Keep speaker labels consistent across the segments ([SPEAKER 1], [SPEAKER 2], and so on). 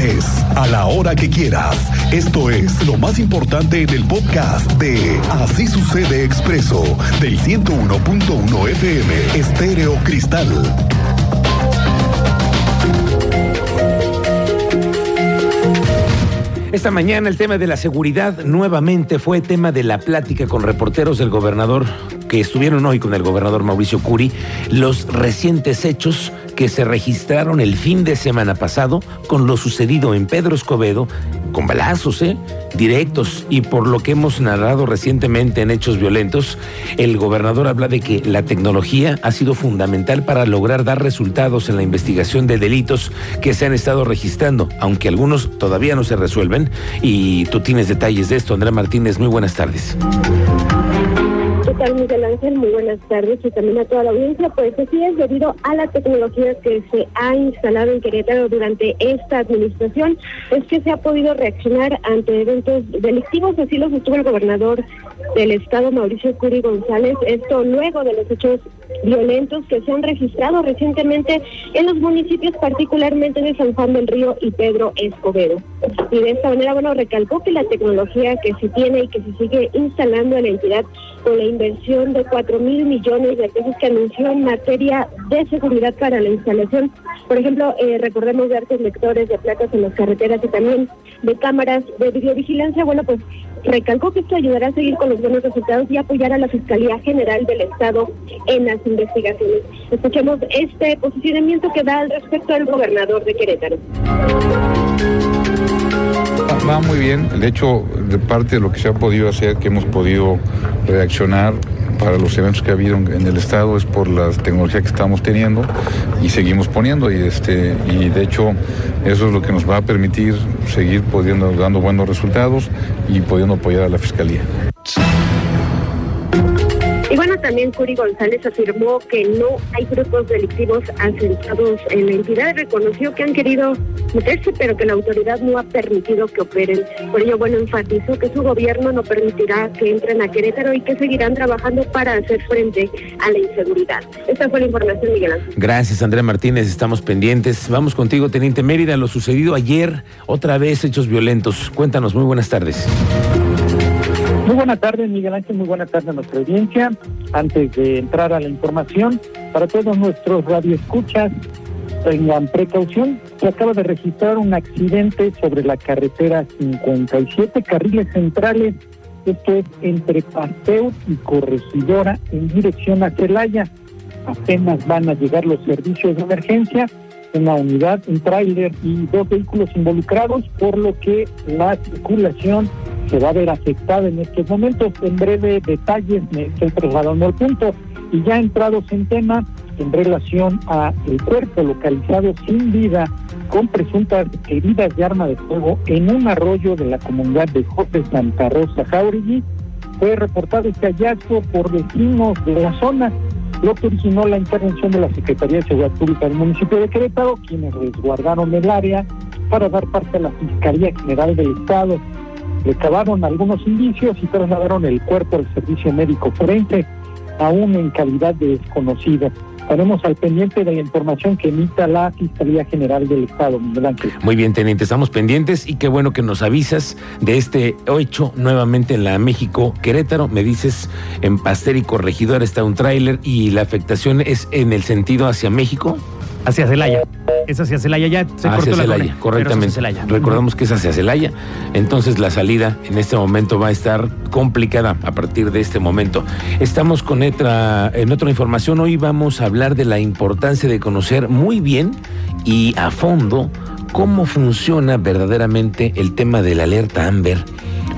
[SPEAKER 1] estés, a la hora que quieras. Esto es lo más importante en el podcast de Así sucede expreso del 101.1 FM Estéreo Cristal.
[SPEAKER 2] Esta mañana el tema de la seguridad nuevamente fue tema de la plática con reporteros del gobernador que estuvieron hoy con el gobernador Mauricio Curi, los recientes hechos que se registraron el fin de semana pasado con lo sucedido en Pedro Escobedo, con balazos, ¿eh? directos, y por lo que hemos narrado recientemente en hechos violentos, el gobernador habla de que la tecnología ha sido fundamental para lograr dar resultados en la investigación de delitos que se han estado registrando, aunque algunos todavía no se resuelven. Y tú tienes detalles de esto, Andrea Martínez. Muy buenas tardes.
[SPEAKER 3] ¿Qué tal, Miguel Ángel? Muy buenas tardes y también a toda la audiencia. Pues así es, debido a la tecnología que se ha instalado en Querétaro durante esta administración, es que se ha podido reaccionar ante eventos delictivos. Así lo sostuvo el gobernador del estado, Mauricio Curi González. Esto luego de los hechos violentos que se han registrado recientemente en los municipios, particularmente de San Juan del Río y Pedro Escobedo. Y de esta manera, bueno, recalcó que la tecnología que se tiene y que se sigue instalando en la entidad con la inversión de 4 mil millones de pesos que anunció en materia de seguridad para la instalación. Por ejemplo, eh, recordemos de artes lectores de placas en las carreteras y también de cámaras de videovigilancia. Bueno, pues recalcó que esto ayudará a seguir con los buenos resultados y apoyar a la Fiscalía General del Estado en las investigaciones. Escuchemos este posicionamiento que da al respecto al gobernador de Querétaro.
[SPEAKER 4] Va muy bien, de hecho, de parte de lo que se ha podido hacer, que hemos podido reaccionar para los eventos que ha habido en el estado es por la tecnología que estamos teniendo y seguimos poniendo y este y de hecho eso es lo que nos va a permitir seguir pudiendo dando buenos resultados y pudiendo apoyar a la fiscalía.
[SPEAKER 3] Y bueno, también Curi González afirmó que no hay grupos delictivos asentados en la entidad. Reconoció que han querido meterse, pero que la autoridad no ha permitido que operen. Por ello, bueno, enfatizó que su gobierno no permitirá que entren a Querétaro y que seguirán trabajando para hacer frente a la inseguridad. Esta fue la información, Miguel Ángel.
[SPEAKER 2] Gracias, Andrea Martínez. Estamos pendientes. Vamos contigo, Teniente Mérida. Lo sucedido ayer, otra vez hechos violentos. Cuéntanos, muy buenas tardes.
[SPEAKER 5] Muy buenas tardes, Miguel Ángel. Muy buenas tardes a nuestra audiencia. Antes de entrar a la información, para todos nuestros radioescuchas, tengan precaución. Se acaba de registrar un accidente sobre la carretera 57, carriles centrales. Esto es entre Pasteur y Corregidora en dirección a Celaya. Apenas van a llegar los servicios de emergencia una unidad, un tráiler y dos vehículos involucrados, por lo que la circulación se va a ver afectada en estos momentos. En breve detalles me estoy trasladando al punto y ya entrados en tema en relación a el cuerpo localizado sin vida con presuntas heridas de arma de fuego en un arroyo de la comunidad de José Santa Rosa Jauregui. Fue reportado este hallazgo por vecinos de la zona lo que originó la intervención de la Secretaría de Seguridad Pública del municipio de Querétaro, quienes resguardaron el área para dar parte a la Fiscalía General del Estado. Recabaron algunos indicios y trasladaron el cuerpo al servicio médico forense, aún en calidad de desconocido. Estaremos al pendiente de la información que emita la Fiscalía General del Estado, Miguel Ángel.
[SPEAKER 2] Muy bien, teniente, estamos pendientes y qué bueno que nos avisas de este hecho nuevamente en la México Querétaro. Me dices en Paster y Corregidor está un tráiler y la afectación es en el sentido hacia México.
[SPEAKER 6] Hacia Celaya. Es hacia Celaya ya. Se
[SPEAKER 2] hacia
[SPEAKER 6] cortó la
[SPEAKER 2] Celaya, correctamente.
[SPEAKER 6] pero es hacia Celaya.
[SPEAKER 2] Recordamos que es hacia Celaya. Entonces la salida en este momento va a estar complicada a partir de este momento. Estamos con otra, en otra información. Hoy vamos a hablar de la importancia de conocer muy bien y a fondo cómo funciona verdaderamente el tema de la alerta Amber.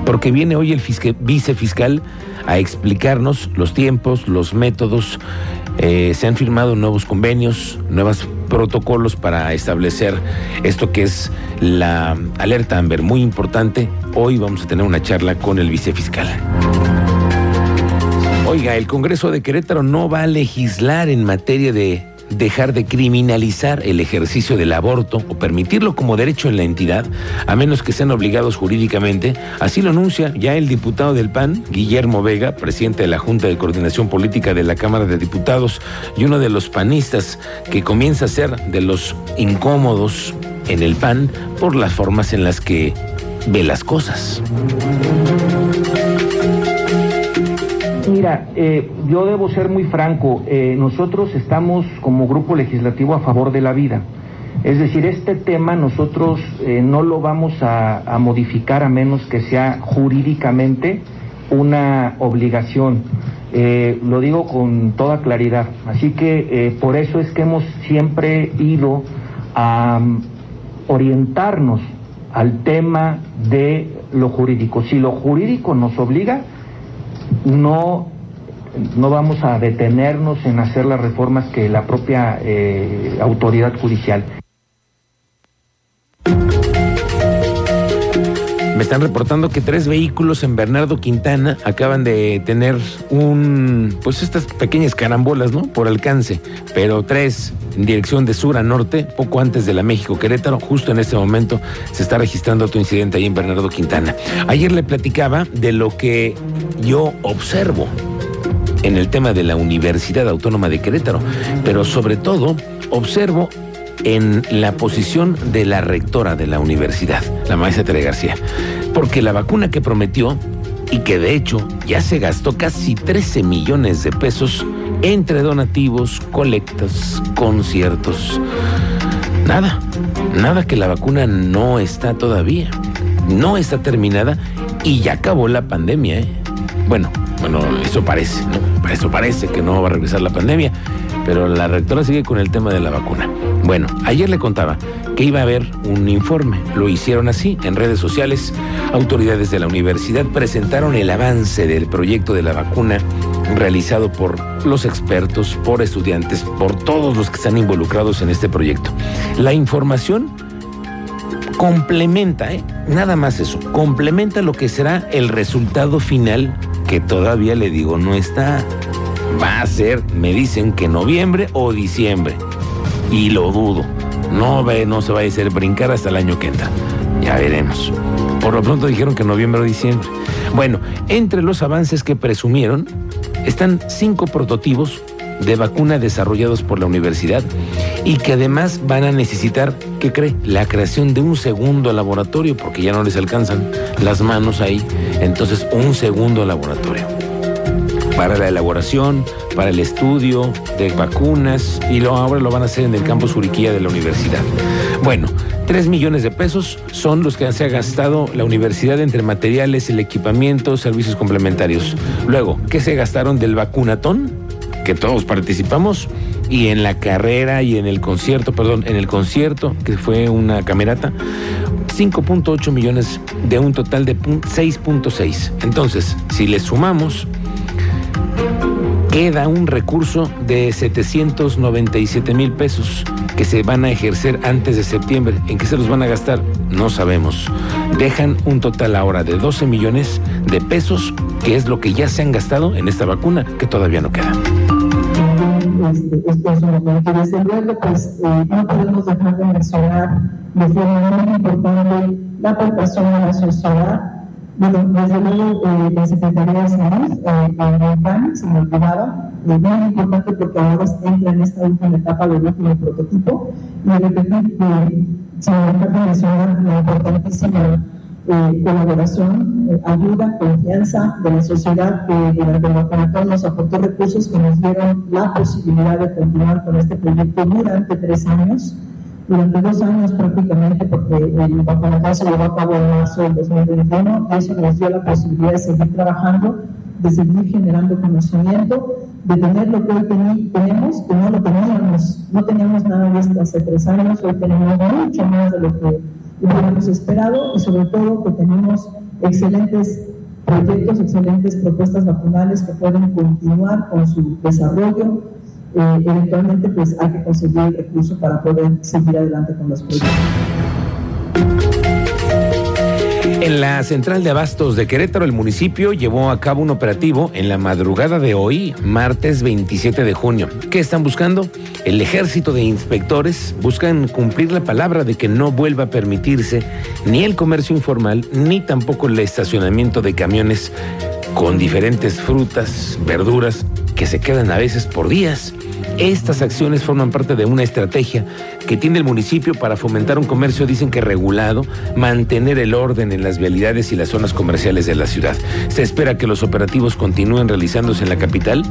[SPEAKER 2] Porque viene hoy el fisque- vicefiscal a explicarnos los tiempos, los métodos. Eh, se han firmado nuevos convenios, nuevos protocolos para establecer esto que es la alerta Amber, muy importante. Hoy vamos a tener una charla con el vicefiscal. Oiga, el Congreso de Querétaro no va a legislar en materia de dejar de criminalizar el ejercicio del aborto o permitirlo como derecho en la entidad, a menos que sean obligados jurídicamente. Así lo anuncia ya el diputado del PAN, Guillermo Vega, presidente de la Junta de Coordinación Política de la Cámara de Diputados y uno de los panistas que comienza a ser de los incómodos en el PAN por las formas en las que ve las cosas.
[SPEAKER 7] Mira, eh, yo debo ser muy franco, eh, nosotros estamos como grupo legislativo a favor de la vida. Es decir, este tema nosotros eh, no lo vamos a, modificar a menos que sea jurídicamente una obligación. Lo digo con toda claridad. Así que por eso es que hemos siempre ido a um, orientarnos al tema de lo jurídico. Si lo jurídico nos obliga, no, no vamos a detenernos en hacer las reformas que la propia eh, autoridad judicial.
[SPEAKER 2] Me están reportando que tres vehículos en Bernardo Quintana acaban de tener un, pues estas pequeñas carambolas, ¿no? Por alcance, pero tres en dirección de sur a norte, poco antes de la México Querétaro, justo en este momento se está registrando otro incidente ahí en Bernardo Quintana. Ayer le platicaba de lo que yo observo en el tema de la Universidad Autónoma de Querétaro, pero sobre todo observo en la posición de la rectora de la universidad, la maestra Tere García, porque la vacuna que prometió y que de hecho ya se gastó casi 13 millones de pesos entre donativos, colectas, conciertos. Nada, nada que la vacuna no está todavía, no está terminada y ya acabó la pandemia. ¿eh? Bueno, bueno, eso parece, ¿no? Eso parece que no va a regresar la pandemia, pero la rectora sigue con el tema de la vacuna. Bueno, ayer le contaba que iba a haber un informe. Lo hicieron así en redes sociales. Autoridades de la universidad presentaron el avance del proyecto de la vacuna realizado por los expertos, por estudiantes, por todos los que están involucrados en este proyecto. La información complementa, ¿eh? nada más eso, complementa lo que será el resultado final que todavía le digo no está. Va a ser, me dicen que noviembre o diciembre y lo dudo. No, ve, no se va a hacer brincar hasta el año que entra. Ya veremos. Por lo pronto dijeron que noviembre o diciembre. Bueno, entre los avances que presumieron están cinco prototipos de vacuna desarrollados por la universidad y que además van a necesitar, ¿qué cree? La creación de un segundo laboratorio porque ya no les alcanzan las manos ahí. Entonces, un segundo laboratorio para la elaboración, para el estudio de vacunas y lo, ahora lo van a hacer en el campus Juriquilla de la universidad. Bueno, 3 millones de pesos son los que se ha gastado la universidad entre materiales, el equipamiento, servicios complementarios. Luego, ¿qué se gastaron del vacunatón? Que todos participamos y en la carrera y en el concierto, perdón, en el concierto, que fue una camerata, 5.8 millones de un total de 6.6. Entonces, si le sumamos queda un recurso de 797 mil pesos que se van a ejercer antes de septiembre. ¿En qué se los van a gastar? No sabemos. Dejan un total ahora de 12 millones de pesos, que es lo que ya se han gastado en esta vacuna, que todavía no queda.
[SPEAKER 8] Este, este es momento. Y desde luego, pues eh, no podemos dejar de mencionar de forma muy importante la aportación a la sociedad bueno, desde luego, eh, la Secretaría de Salud, eh, en se me olvidaba, es muy importante porque ahora entra en esta última etapa del último prototipo, y de repente eh, se me de mencionar la importantísima eh, colaboración, ayuda, confianza de la sociedad que durante el vacunatorio nos aportó recursos que nos dieron la posibilidad de continuar con este proyecto durante tres años. Durante dos años prácticamente, porque el vacunatorio se llevó a cabo en marzo del 2021, eso nos dio la posibilidad de seguir trabajando, de seguir generando conocimiento, de tener lo que hoy tenemos, que no lo teníamos, no teníamos nada de esto hace tres años, hoy tenemos mucho más de lo que hubiéramos esperado y sobre todo que tenemos excelentes proyectos, excelentes propuestas vacunales que pueden continuar con su desarrollo, eh, eventualmente pues hay que conseguir el recurso para poder seguir adelante con los proyectos.
[SPEAKER 2] En la central de abastos de Querétaro, el municipio llevó a cabo un operativo en la madrugada de hoy, martes 27 de junio. ¿Qué están buscando? El ejército de inspectores buscan cumplir la palabra de que no vuelva a permitirse ni el comercio informal, ni tampoco el estacionamiento de camiones con diferentes frutas, verduras, que se quedan a veces por días Estas acciones forman parte de una estrategia que tiene el municipio para fomentar un comercio, dicen que regulado, mantener el orden en las vialidades y las zonas comerciales de la ciudad. Se espera que los operativos continúen realizándose en la capital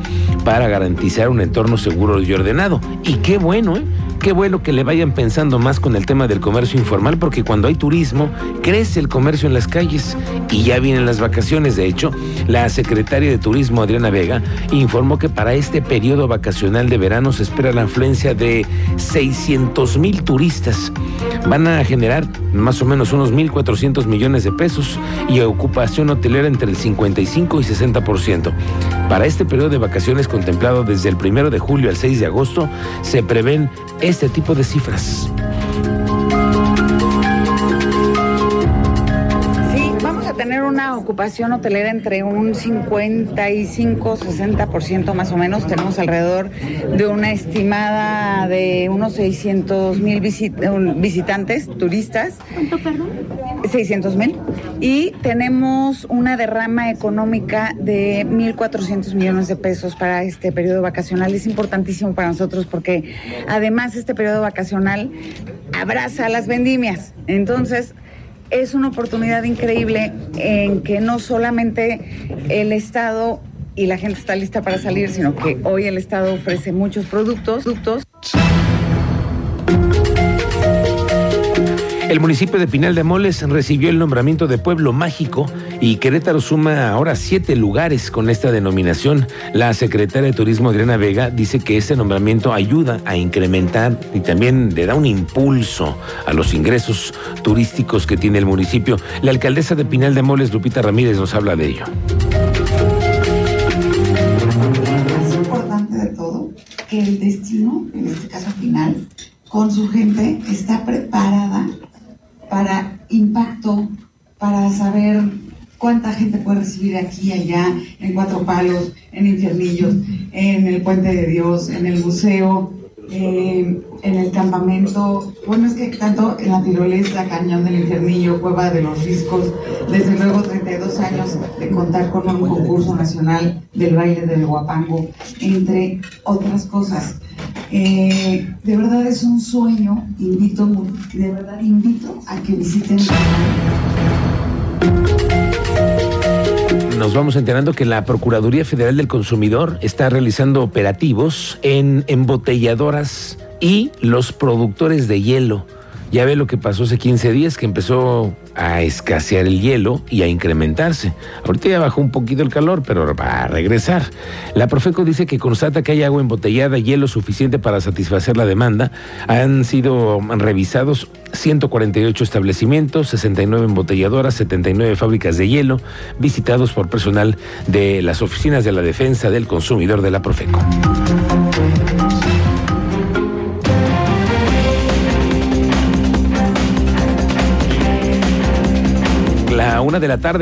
[SPEAKER 2] para garantizar un entorno seguro y ordenado. Y qué bueno, ¿eh? Qué bueno que le vayan pensando más con el tema del comercio informal, porque cuando hay turismo, crece el comercio en las calles y ya vienen las vacaciones. De hecho, la secretaria de Turismo, Adriana Vega, informó que para este periodo vacacional de verano se espera la afluencia de 600 mil turistas. Van a generar más o menos unos 1.400 millones de pesos y ocupación hotelera entre el 55 y 60%. Para este periodo de vacaciones contemplado desde el 1 de julio al 6 de agosto, se prevén este tipo de cifras.
[SPEAKER 9] Una ocupación hotelera entre un 55-60% más o menos. Tenemos alrededor de una estimada de unos 600 mil visitantes, turistas.
[SPEAKER 3] ¿Cuánto, perdón?
[SPEAKER 9] 600 mil. Y tenemos una derrama económica de 1.400 millones de pesos para este periodo vacacional. Es importantísimo para nosotros porque además este periodo vacacional abraza las vendimias. Entonces, es una oportunidad increíble en que no solamente el Estado y la gente está lista para salir, sino que hoy el Estado ofrece muchos productos. productos.
[SPEAKER 2] El municipio de Pinal de Moles recibió el nombramiento de Pueblo Mágico y Querétaro suma ahora siete lugares con esta denominación. La secretaria de Turismo Adriana Vega dice que este nombramiento ayuda a incrementar y también le da un impulso a los ingresos turísticos que tiene el municipio. La alcaldesa de Pinal de Moles, Lupita Ramírez, nos habla de ello.
[SPEAKER 10] Más importante de todo, que el destino, en este caso final, con su gente está preparada para impacto, para saber cuánta gente puede recibir aquí, allá, en Cuatro Palos, en Infiernillos, en el Puente de Dios, en el museo, eh, en el campamento. Bueno, es que tanto en la tirolesa, Cañón del Infiernillo, Cueva de los Riscos, desde luego 32 años de contar con un concurso nacional del baile del Guapango, entre otras cosas. Eh, de verdad es un sueño, invito, de verdad invito a que visiten.
[SPEAKER 2] Nos vamos enterando que la Procuraduría Federal del Consumidor está realizando operativos en embotelladoras y los productores de hielo. Ya ve lo que pasó hace 15 días, que empezó a escasear el hielo y a incrementarse. Ahorita ya bajó un poquito el calor, pero va a regresar. La Profeco dice que constata que hay agua embotellada, hielo suficiente para satisfacer la demanda. Han sido revisados 148 establecimientos, 69 embotelladoras, 79 fábricas de hielo, visitados por personal de las oficinas de la defensa del consumidor de la Profeco. Una de la tarde.